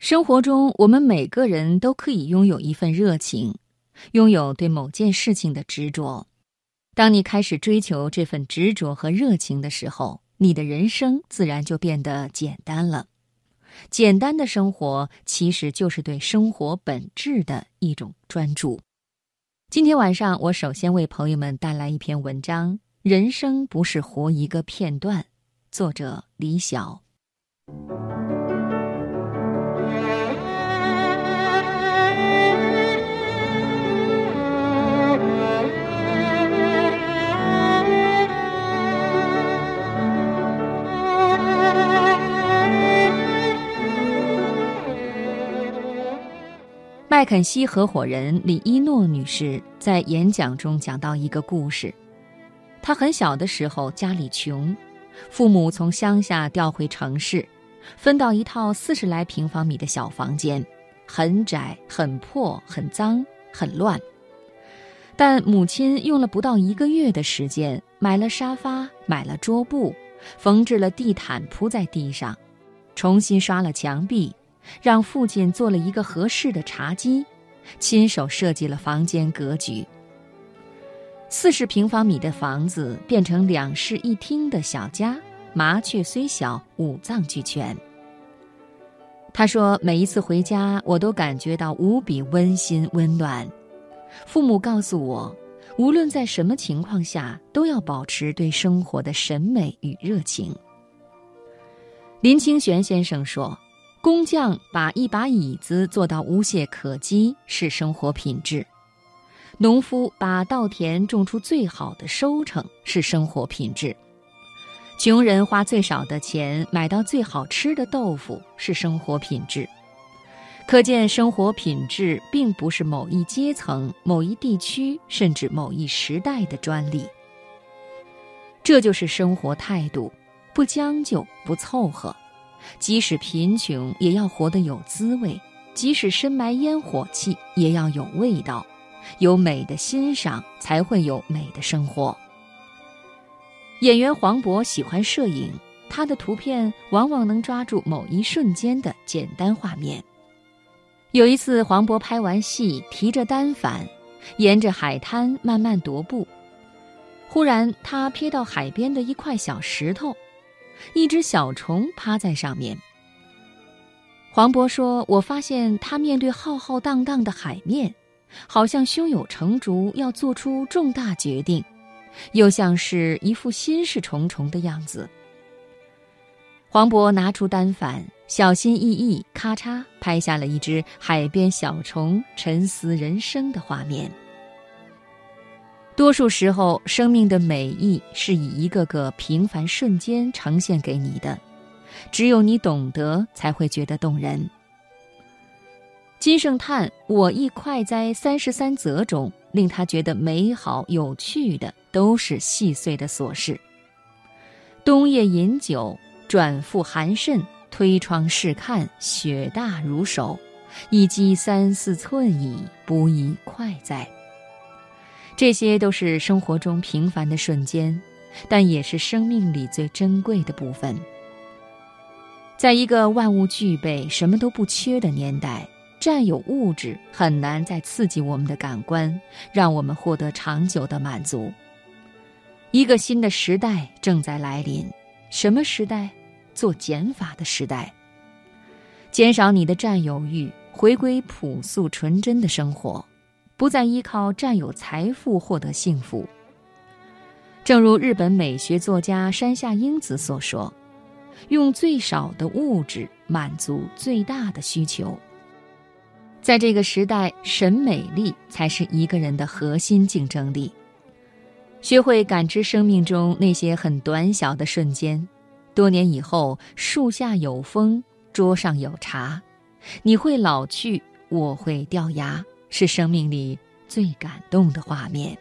生活中，我们每个人都可以拥有一份热情，拥有对某件事情的执着。当你开始追求这份执着和热情的时候，你的人生自然就变得简单了。简单的生活其实就是对生活本质的一种专注。今天晚上，我首先为朋友们带来一篇文章：《人生不是活一个片段》，作者李晓。麦肯锡合伙人李一诺女士在演讲中讲到一个故事：她很小的时候家里穷，父母从乡下调回城市，分到一套四十来平方米的小房间，很窄、很破、很脏、很乱。但母亲用了不到一个月的时间，买了沙发，买了桌布，缝制了地毯铺在地上，重新刷了墙壁。让父亲做了一个合适的茶几，亲手设计了房间格局。四十平方米的房子变成两室一厅的小家，麻雀虽小，五脏俱全。他说：“每一次回家，我都感觉到无比温馨温暖。父母告诉我，无论在什么情况下，都要保持对生活的审美与热情。”林清玄先生说。工匠把一把椅子做到无懈可击是生活品质，农夫把稻田种出最好的收成是生活品质，穷人花最少的钱买到最好吃的豆腐是生活品质。可见，生活品质并不是某一阶层、某一地区，甚至某一时代的专利。这就是生活态度，不将就，不凑合。即使贫穷，也要活得有滋味；即使深埋烟火气，也要有味道。有美的欣赏，才会有美的生活。演员黄渤喜欢摄影，他的图片往往能抓住某一瞬间的简单画面。有一次，黄渤拍完戏，提着单反，沿着海滩慢慢踱步，忽然他瞥到海边的一块小石头。一只小虫趴在上面。黄渤说：“我发现他面对浩浩荡荡的海面，好像胸有成竹，要做出重大决定，又像是一副心事重重的样子。”黄渤拿出单反，小心翼翼，咔嚓拍下了一只海边小虫沉思人生的画面。多数时候，生命的美意是以一个个平凡瞬间呈现给你的，只有你懂得，才会觉得动人。金圣叹“我亦快哉”三十三则中，令他觉得美好有趣的，都是细碎的琐事。冬夜饮酒，转复寒甚，推窗试看，雪大如手，一积三四寸矣，不亦快哉？这些都是生活中平凡的瞬间，但也是生命里最珍贵的部分。在一个万物具备、什么都不缺的年代，占有物质很难再刺激我们的感官，让我们获得长久的满足。一个新的时代正在来临，什么时代？做减法的时代。减少你的占有欲，回归朴素纯真的生活。不再依靠占有财富获得幸福。正如日本美学作家山下英子所说：“用最少的物质满足最大的需求。”在这个时代，审美力才是一个人的核心竞争力。学会感知生命中那些很短小的瞬间，多年以后，树下有风，桌上有茶，你会老去，我会掉牙。是生命里最感动的画面。